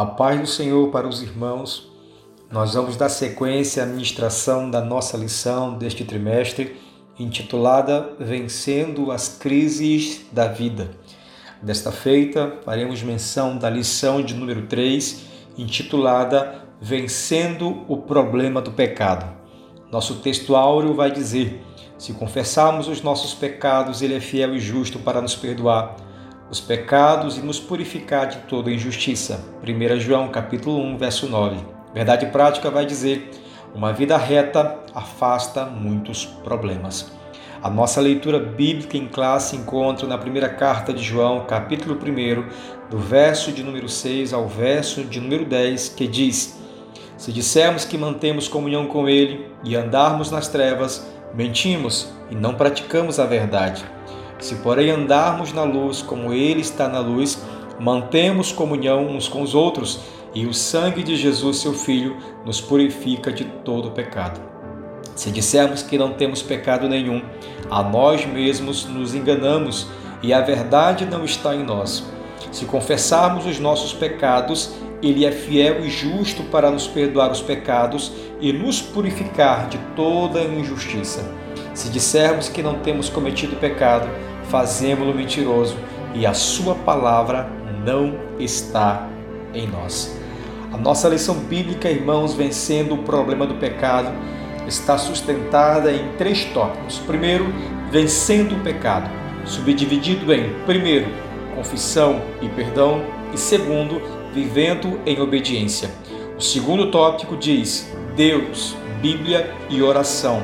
A paz do Senhor para os irmãos. Nós vamos dar sequência à ministração da nossa lição deste trimestre, intitulada Vencendo as Crises da Vida. Desta feita, faremos menção da lição de número 3, intitulada Vencendo o Problema do Pecado. Nosso texto áureo vai dizer: Se confessarmos os nossos pecados, Ele é fiel e justo para nos perdoar os pecados e nos purificar de toda injustiça. 1 João capítulo 1, verso 9. Verdade prática vai dizer: uma vida reta afasta muitos problemas. A nossa leitura bíblica em classe encontra na primeira carta de João, capítulo 1, do verso de número 6 ao verso de número 10, que diz: Se dissermos que mantemos comunhão com Ele e andarmos nas trevas, mentimos e não praticamos a verdade. Se, porém, andarmos na luz como Ele está na luz, mantemos comunhão uns com os outros, e o sangue de Jesus, seu Filho, nos purifica de todo pecado. Se dissermos que não temos pecado nenhum, a nós mesmos nos enganamos e a verdade não está em nós. Se confessarmos os nossos pecados, Ele é fiel e justo para nos perdoar os pecados e nos purificar de toda injustiça. Se dissermos que não temos cometido pecado, fazemos-lo mentiroso e a sua palavra não está em nós. A nossa lição bíblica, irmãos, vencendo o problema do pecado, está sustentada em três tópicos. Primeiro, vencendo o pecado, subdividido em primeiro, confissão e perdão, e segundo, vivendo em obediência. O segundo tópico diz Deus, Bíblia e oração,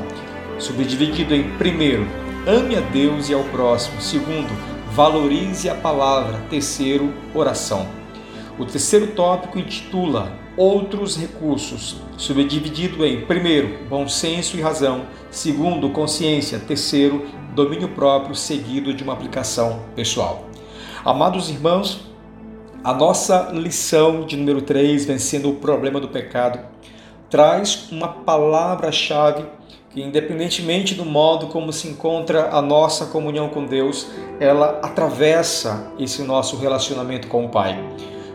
subdividido em primeiro, Ame a Deus e ao próximo. Segundo, valorize a palavra. Terceiro, oração. O terceiro tópico intitula Outros recursos, subdividido em primeiro, bom senso e razão, segundo, consciência, terceiro, domínio próprio, seguido de uma aplicação pessoal. Amados irmãos, a nossa lição de número 3, vencendo o problema do pecado, traz uma palavra-chave que, independentemente do modo como se encontra a nossa comunhão com Deus, ela atravessa esse nosso relacionamento com o Pai.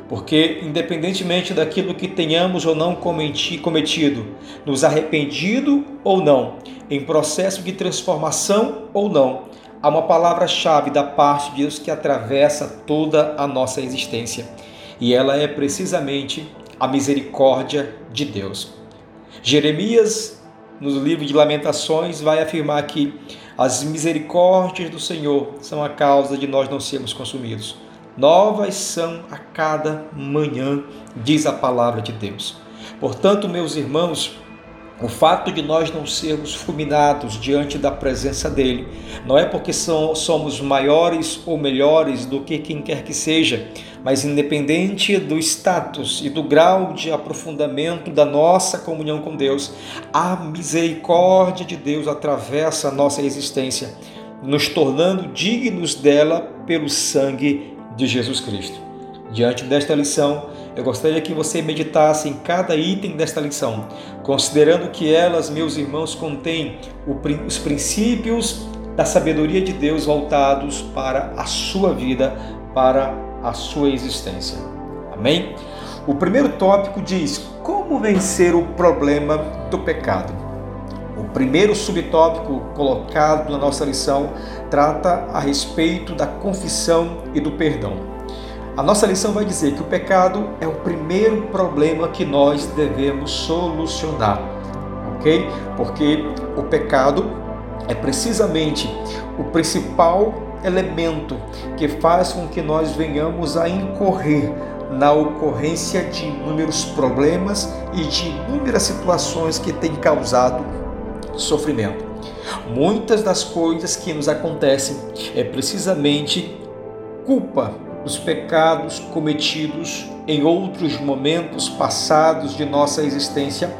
Porque, independentemente daquilo que tenhamos ou não cometido, nos arrependido ou não, em processo de transformação ou não, há uma palavra-chave da parte de Deus que atravessa toda a nossa existência. E ela é precisamente a misericórdia de Deus. Jeremias no livro de Lamentações, vai afirmar que as misericórdias do Senhor são a causa de nós não sermos consumidos. Novas são a cada manhã, diz a palavra de Deus. Portanto, meus irmãos, o fato de nós não sermos fulminados diante da presença dele não é porque somos maiores ou melhores do que quem quer que seja, mas independente do status e do grau de aprofundamento da nossa comunhão com Deus, a misericórdia de Deus atravessa a nossa existência, nos tornando dignos dela pelo sangue de Jesus Cristo. Diante desta lição, eu gostaria que você meditasse em cada item desta lição, considerando que elas, meus irmãos, contêm os princípios da sabedoria de Deus voltados para a sua vida, para a sua existência. Amém? O primeiro tópico diz como vencer o problema do pecado. O primeiro subtópico colocado na nossa lição trata a respeito da confissão e do perdão. A nossa lição vai dizer que o pecado é o primeiro problema que nós devemos solucionar, ok? Porque o pecado é precisamente o principal elemento que faz com que nós venhamos a incorrer na ocorrência de inúmeros problemas e de inúmeras situações que têm causado sofrimento. Muitas das coisas que nos acontecem é precisamente culpa dos pecados cometidos em outros momentos passados de nossa existência,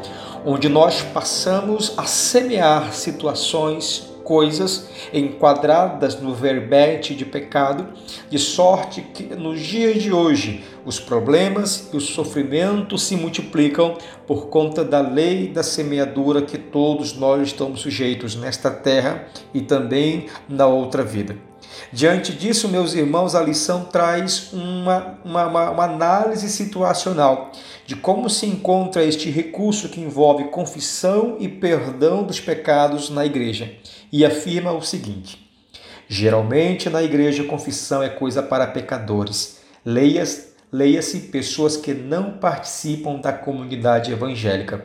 onde nós passamos a semear situações coisas enquadradas no verbete de pecado, de sorte que nos dias de hoje os problemas e os sofrimentos se multiplicam por conta da lei da semeadura que todos nós estamos sujeitos nesta terra e também na outra vida. Diante disso, meus irmãos, a lição traz uma, uma, uma, análise situacional de como se encontra este recurso que envolve confissão e perdão dos pecados na igreja. E afirma o seguinte: geralmente na igreja, confissão é coisa para pecadores. Leia-se leia pessoas que não participam da comunidade evangélica.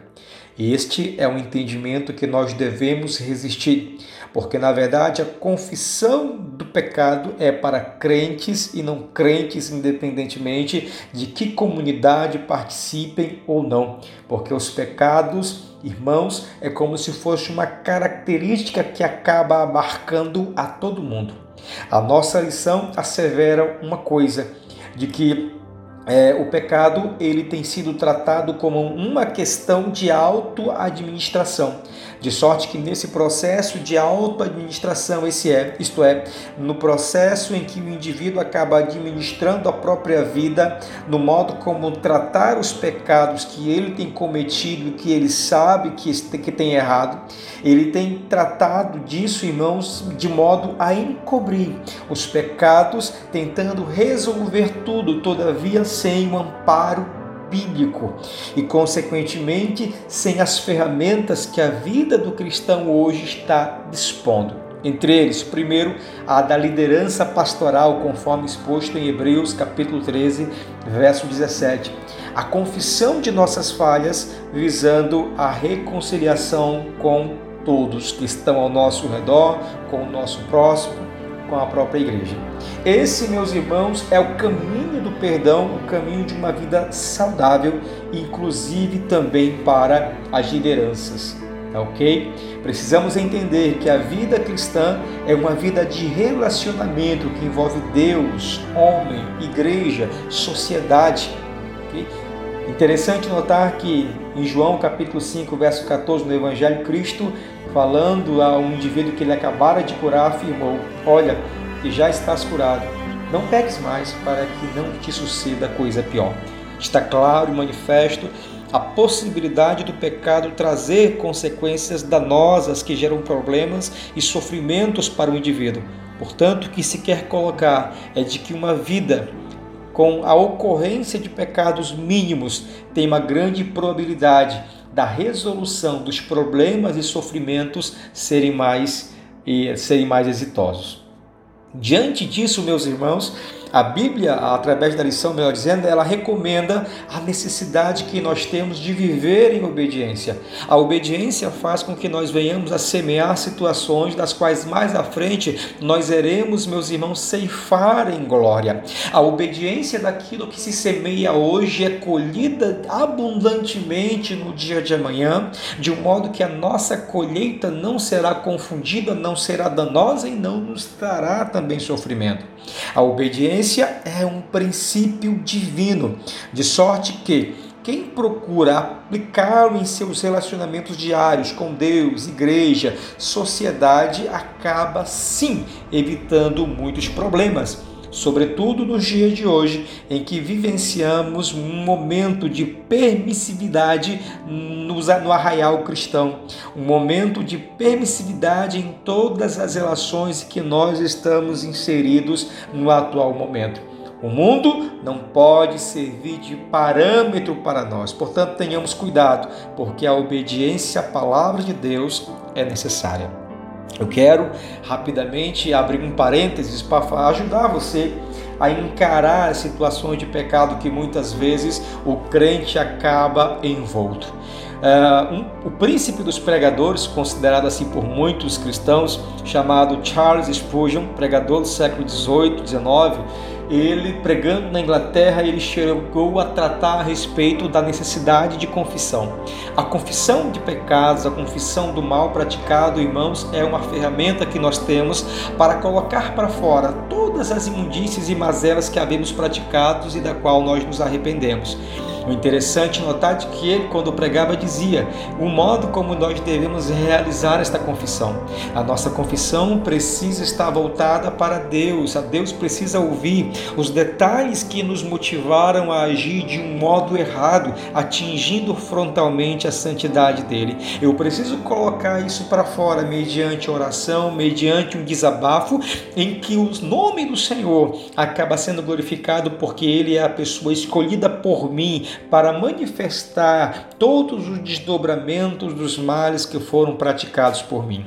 Este é um entendimento que nós devemos resistir, porque na verdade a confissão do pecado é para crentes e não crentes, independentemente de que comunidade participem ou não, porque os pecados, irmãos, é como se fosse uma característica que acaba abarcando a todo mundo. A nossa lição assevera uma coisa, de que é, o pecado ele tem sido tratado como uma questão de auto-administração, de sorte que nesse processo de auto-administração, esse é, isto é, no processo em que o indivíduo acaba administrando a própria vida, no modo como tratar os pecados que ele tem cometido, que ele sabe que, que tem errado, ele tem tratado disso, irmãos, de modo a encobrir os pecados, tentando resolver tudo, todavia sem o amparo bíblico e, consequentemente, sem as ferramentas que a vida do cristão hoje está dispondo. Entre eles, primeiro, a da liderança pastoral, conforme exposto em Hebreus capítulo 13, verso 17. A confissão de nossas falhas, visando a reconciliação com todos que estão ao nosso redor, com o nosso próximo, com a própria igreja. Esse, meus irmãos, é o caminho do perdão, o caminho de uma vida saudável, inclusive também para as lideranças. Tá ok? Precisamos entender que a vida cristã é uma vida de relacionamento que envolve Deus, homem, igreja, sociedade. Okay? Interessante notar que em João capítulo 5, verso 14, no Evangelho, Cristo falando a um indivíduo que ele acabara de curar, afirmou: Olha, que já estás curado, não peques mais para que não te suceda coisa pior. Está claro e manifesto a possibilidade do pecado trazer consequências danosas que geram problemas e sofrimentos para o indivíduo. Portanto, o que se quer colocar é de que uma vida com a ocorrência de pecados mínimos tem uma grande probabilidade da resolução dos problemas e sofrimentos serem mais, serem mais exitosos. Diante disso, meus irmãos, a Bíblia, através da lição, melhor dizendo, ela recomenda a necessidade que nós temos de viver em obediência. A obediência faz com que nós venhamos a semear situações das quais mais à frente nós iremos, meus irmãos, ceifar em glória. A obediência daquilo que se semeia hoje é colhida abundantemente no dia de amanhã, de um modo que a nossa colheita não será confundida, não será danosa e não nos trará também sofrimento. A obediência é um princípio divino, de sorte que quem procura aplicá-lo em seus relacionamentos diários com Deus, igreja, sociedade, acaba sim evitando muitos problemas sobretudo nos dias de hoje, em que vivenciamos um momento de permissividade no arraial cristão, um momento de permissividade em todas as relações que nós estamos inseridos no atual momento. O mundo não pode servir de parâmetro para nós, portanto, tenhamos cuidado, porque a obediência à palavra de Deus é necessária. Eu quero rapidamente abrir um parênteses para ajudar você a encarar as situações de pecado que muitas vezes o crente acaba envolto. Uh, um, o príncipe dos pregadores, considerado assim por muitos cristãos, chamado Charles Spurgeon, pregador do século 18, 19, ele pregando na Inglaterra, ele chegou a tratar a respeito da necessidade de confissão. A confissão de pecados, a confissão do mal praticado, irmãos, é uma ferramenta que nós temos para colocar para fora todas as imundícies e mazelas que havemos praticados e da qual nós nos arrependemos. O interessante é notar que ele, quando pregava, dizia o modo como nós devemos realizar esta confissão. A nossa confissão precisa estar voltada para Deus, a Deus precisa ouvir os detalhes que nos motivaram a agir de um modo errado, atingindo frontalmente a santidade dele. Eu preciso colocar isso para fora mediante oração, mediante um desabafo em que o nome do Senhor acaba sendo glorificado porque ele é a pessoa escolhida por mim para manifestar todos os desdobramentos dos males que foram praticados por mim.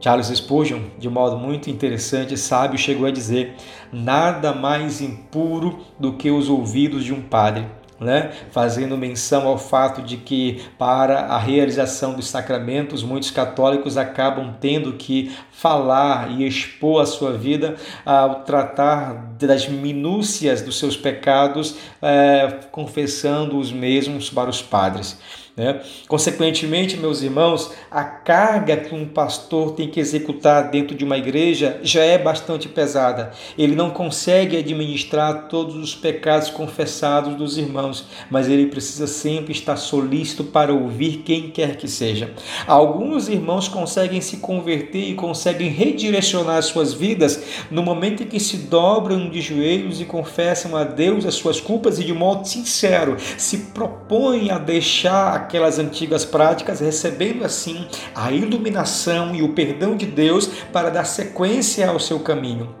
Charles Spurgeon, de modo muito interessante e sábio, chegou a dizer: nada mais impuro do que os ouvidos de um padre né? fazendo menção ao fato de que, para a realização dos sacramentos, muitos católicos acabam tendo que falar e expor a sua vida ao tratar das minúcias dos seus pecados, é, confessando os mesmos para os padres. Né? Consequentemente, meus irmãos, a carga que um pastor tem que executar dentro de uma igreja já é bastante pesada. Ele não consegue administrar todos os pecados confessados dos irmãos, mas ele precisa sempre estar solícito para ouvir quem quer que seja. Alguns irmãos conseguem se converter e conseguem redirecionar suas vidas no momento em que se dobram de joelhos e confessam a Deus as suas culpas e de modo sincero se propõem a deixar aquelas antigas práticas, recebendo assim a iluminação e o perdão de Deus para dar sequência ao seu caminho.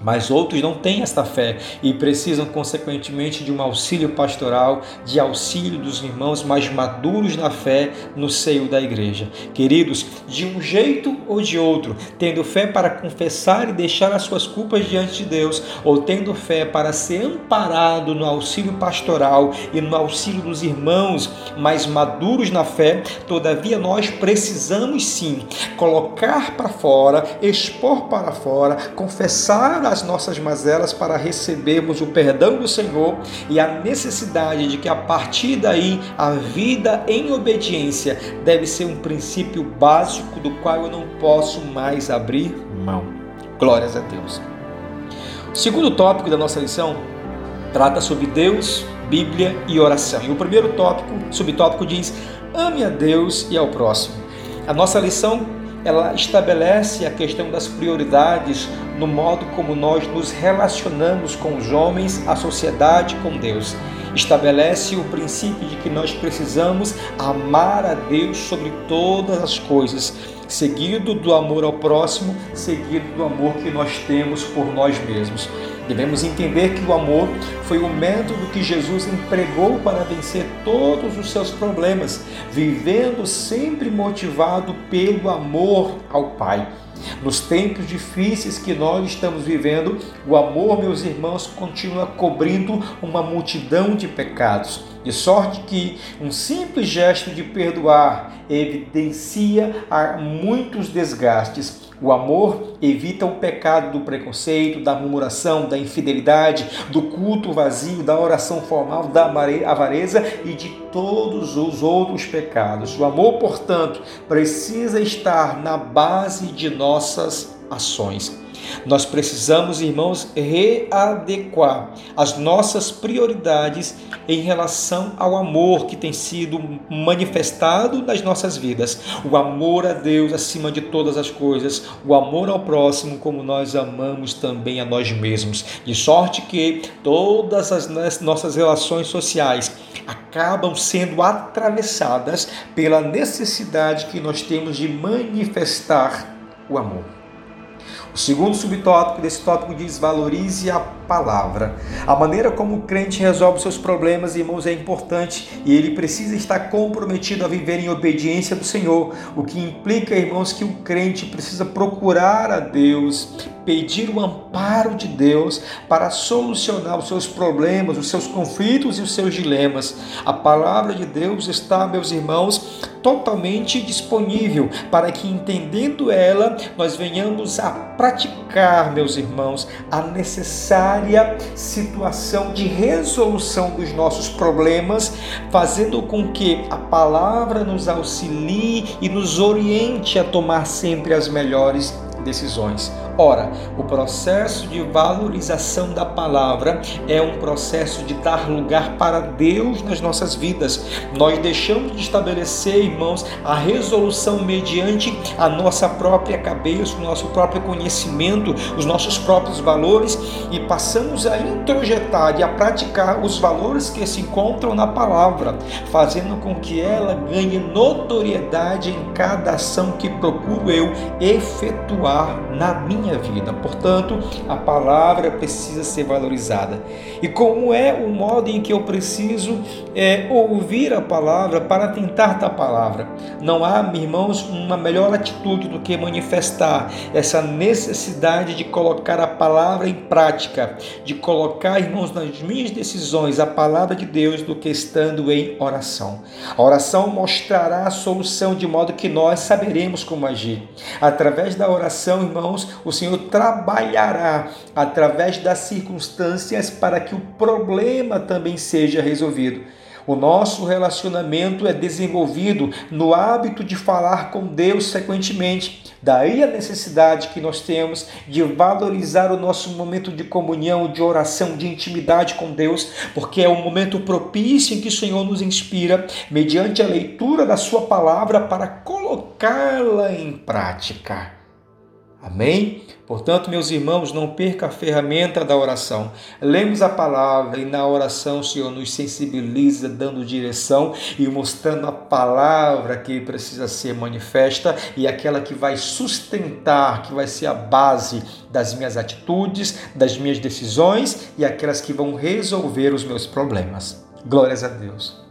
Mas outros não têm esta fé e precisam, consequentemente, de um auxílio pastoral, de auxílio dos irmãos mais maduros na fé no seio da igreja. Queridos, de um jeito ou de outro, tendo fé para confessar e deixar as suas culpas diante de Deus, ou tendo fé para ser amparado no auxílio pastoral e no auxílio dos irmãos mais maduros na fé, todavia nós precisamos sim colocar para fora, expor para fora, confessar as nossas mazelas para recebermos o perdão do Senhor e a necessidade de que a partir daí a vida em obediência deve ser um princípio básico do qual eu não posso mais abrir mão. Glórias a Deus. O segundo tópico da nossa lição trata sobre Deus, Bíblia e oração. E o primeiro tópico, subtópico diz: ame a Deus e ao próximo. A nossa lição ela estabelece a questão das prioridades no modo como nós nos relacionamos com os homens, a sociedade, com Deus. Estabelece o princípio de que nós precisamos amar a Deus sobre todas as coisas, seguido do amor ao próximo, seguido do amor que nós temos por nós mesmos. Devemos entender que o amor foi o método que Jesus empregou para vencer todos os seus problemas, vivendo sempre motivado pelo amor ao Pai. Nos tempos difíceis que nós estamos vivendo, o amor, meus irmãos, continua cobrindo uma multidão de pecados, de sorte que um simples gesto de perdoar evidencia muitos desgastes o amor evita o pecado do preconceito, da murmuração, da infidelidade, do culto vazio, da oração formal, da avareza e de todos os outros pecados. O amor, portanto, precisa estar na base de nossas ações. Nós precisamos, irmãos, readequar as nossas prioridades em relação ao amor que tem sido manifestado nas nossas vidas. O amor a Deus acima de todas as coisas, o amor ao próximo como nós amamos também a nós mesmos. De sorte que todas as nossas relações sociais acabam sendo atravessadas pela necessidade que nós temos de manifestar o amor. O segundo subtópico desse tópico diz: valorize a palavra. A maneira como o crente resolve seus problemas, irmãos, é importante e ele precisa estar comprometido a viver em obediência do Senhor, o que implica, irmãos, que o crente precisa procurar a Deus, pedir o amparo de Deus para solucionar os seus problemas, os seus conflitos e os seus dilemas. A palavra de Deus está, meus irmãos, totalmente disponível para que, entendendo ela, nós venhamos a praticar, meus irmãos, a necessária situação de resolução dos nossos problemas, fazendo com que a palavra nos auxilie e nos oriente a tomar sempre as melhores decisões. Ora, o processo de valorização da palavra é um processo de dar lugar para Deus nas nossas vidas. Nós deixamos de estabelecer, irmãos, a resolução mediante a nossa própria cabeça, o nosso próprio conhecimento, os nossos próprios valores e passamos a introjetar e a praticar os valores que se encontram na palavra, fazendo com que ela ganhe notoriedade em cada ação que procuro eu efetuar na minha minha vida. Portanto, a palavra precisa ser valorizada. E como é o modo em que eu preciso é, ouvir a palavra para tentar da palavra? Não há, irmãos, uma melhor atitude do que manifestar essa necessidade de colocar a palavra em prática, de colocar, irmãos, nas minhas decisões a palavra de Deus do que estando em oração. A oração mostrará a solução de modo que nós saberemos como agir. Através da oração, irmãos, o Senhor trabalhará através das circunstâncias para que o problema também seja resolvido. O nosso relacionamento é desenvolvido no hábito de falar com Deus frequentemente. Daí a necessidade que nós temos de valorizar o nosso momento de comunhão, de oração, de intimidade com Deus, porque é um momento propício em que o Senhor nos inspira, mediante a leitura da Sua palavra, para colocá-la em prática. Amém? Portanto, meus irmãos, não perca a ferramenta da oração. Lemos a palavra e na oração o Senhor nos sensibiliza, dando direção e mostrando a palavra que precisa ser manifesta e aquela que vai sustentar, que vai ser a base das minhas atitudes, das minhas decisões e aquelas que vão resolver os meus problemas. Glórias a Deus.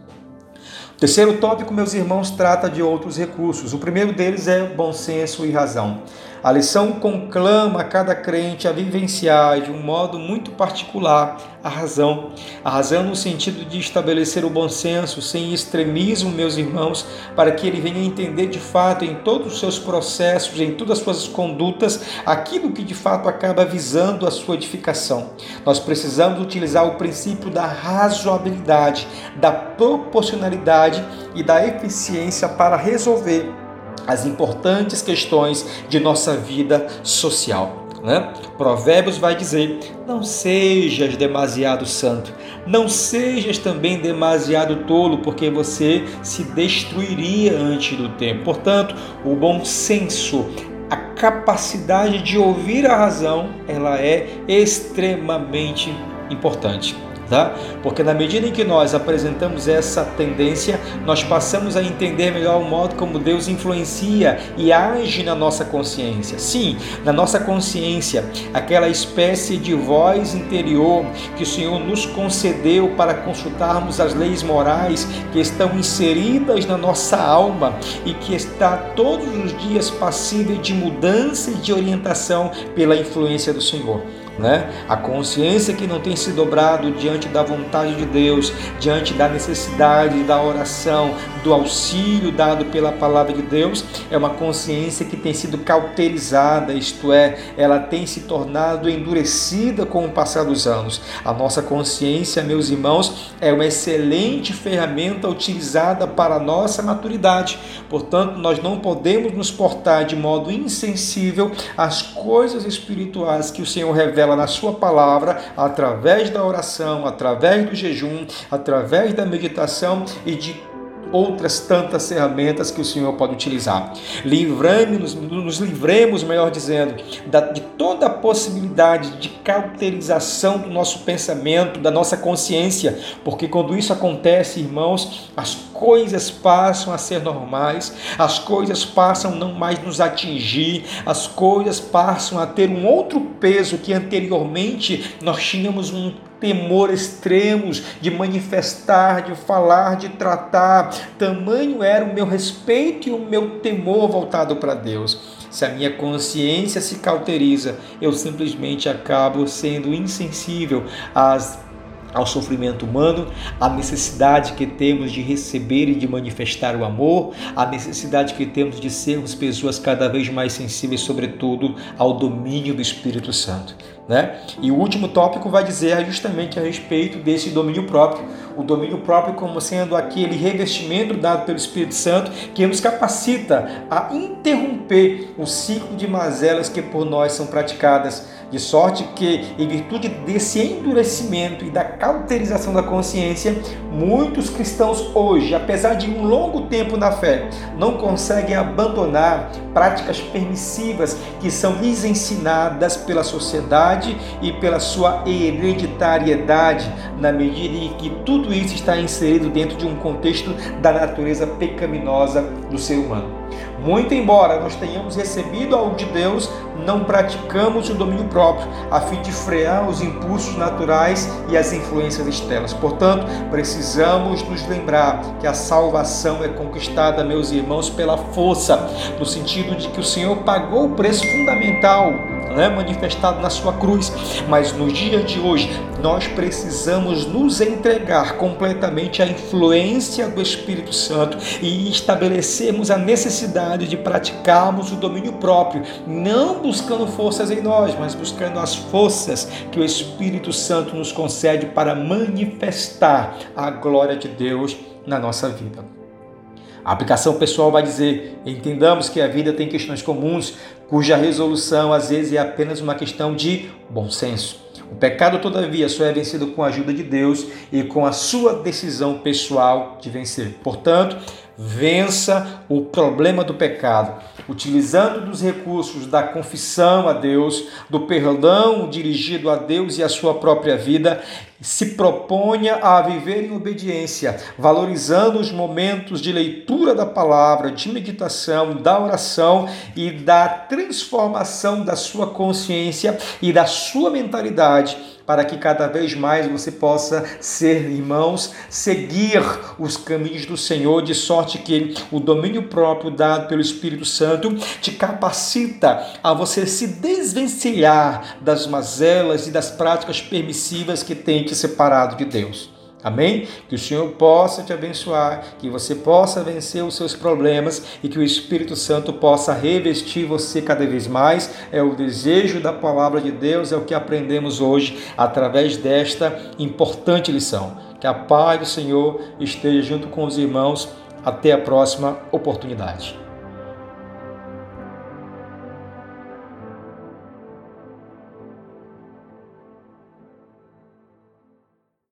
O terceiro tópico, meus irmãos, trata de outros recursos. O primeiro deles é bom senso e razão. A lição conclama cada crente a vivenciar de um modo muito particular a razão. A razão no sentido de estabelecer o bom senso, sem extremismo, meus irmãos, para que ele venha entender de fato em todos os seus processos, em todas as suas condutas, aquilo que de fato acaba visando a sua edificação. Nós precisamos utilizar o princípio da razoabilidade, da proporcionalidade e da eficiência para resolver as importantes questões de nossa vida social. Né? Provérbios vai dizer: não sejas demasiado santo, não sejas também demasiado tolo, porque você se destruiria antes do tempo. Portanto, o bom senso, a capacidade de ouvir a razão, ela é extremamente importante tá? Porque na medida em que nós apresentamos essa tendência, nós passamos a entender melhor o modo como Deus influencia e age na nossa consciência. Sim, na nossa consciência, aquela espécie de voz interior que o Senhor nos concedeu para consultarmos as leis morais que estão inseridas na nossa alma e que está todos os dias passível de mudança e de orientação pela influência do Senhor né? A consciência que não tem se dobrado diante da vontade de Deus, diante da necessidade da oração, do auxílio dado pela palavra de Deus, é uma consciência que tem sido cauterizada, isto é, ela tem se tornado endurecida com o passar dos anos. A nossa consciência, meus irmãos, é uma excelente ferramenta utilizada para a nossa maturidade. Portanto, nós não podemos nos portar de modo insensível às coisas espirituais que o Senhor revela na sua palavra, através da oração, através do jejum, através da meditação e de outras tantas ferramentas que o Senhor pode utilizar. Livramos, nos livremos, melhor dizendo, de toda a possibilidade de cauterização do nosso pensamento, da nossa consciência, porque quando isso acontece, irmãos, as coisas passam a ser normais, as coisas passam não mais nos atingir, as coisas passam a ter um outro peso que anteriormente nós tínhamos um temor extremos de manifestar, de falar, de tratar. Tamanho era o meu respeito e o meu temor voltado para Deus. Se a minha consciência se cauteriza, eu simplesmente acabo sendo insensível às ao sofrimento humano, à necessidade que temos de receber e de manifestar o amor, à necessidade que temos de sermos pessoas cada vez mais sensíveis, sobretudo ao domínio do Espírito Santo. Né? E o último tópico vai dizer justamente a respeito desse domínio próprio. O domínio próprio como sendo aquele revestimento dado pelo Espírito Santo que nos capacita a interromper o ciclo de mazelas que por nós são praticadas de sorte que, em virtude desse endurecimento e da cauterização da consciência, muitos cristãos hoje, apesar de um longo tempo na fé, não conseguem abandonar práticas permissivas que são lhes ensinadas pela sociedade e pela sua hereditariedade, na medida em que tudo isso está inserido dentro de um contexto da natureza pecaminosa do ser humano. Muito embora nós tenhamos recebido algo de Deus, não praticamos o domínio próprio, a fim de frear os impulsos naturais e as influências externas. Portanto, precisamos nos lembrar que a salvação é conquistada, meus irmãos, pela força, no sentido de que o Senhor pagou o preço fundamental né, manifestado na sua cruz. Mas nos dias de hoje, nós precisamos nos entregar completamente à influência do Espírito Santo e estabelecermos a necessidade de praticarmos o domínio próprio, não buscando forças em nós, mas buscando as forças que o Espírito Santo nos concede para manifestar a glória de Deus na nossa vida. A aplicação pessoal vai dizer: entendamos que a vida tem questões comuns, cuja resolução às vezes é apenas uma questão de bom senso. O pecado, todavia, só é vencido com a ajuda de Deus e com a sua decisão pessoal de vencer. Portanto, vença o problema do pecado, utilizando dos recursos da confissão a Deus, do perdão dirigido a Deus e a sua própria vida, se proponha a viver em obediência, valorizando os momentos de leitura da palavra, de meditação, da oração e da transformação da sua consciência e da sua mentalidade para que cada vez mais você possa ser irmãos, seguir os caminhos do Senhor, de sorte que o domínio próprio dado pelo Espírito Santo te capacita a você se desvencilhar das mazelas e das práticas permissivas que tem te separado de Deus. Amém? Que o Senhor possa te abençoar, que você possa vencer os seus problemas e que o Espírito Santo possa revestir você cada vez mais. É o desejo da palavra de Deus, é o que aprendemos hoje através desta importante lição. Que a paz do Senhor esteja junto com os irmãos. Até a próxima oportunidade.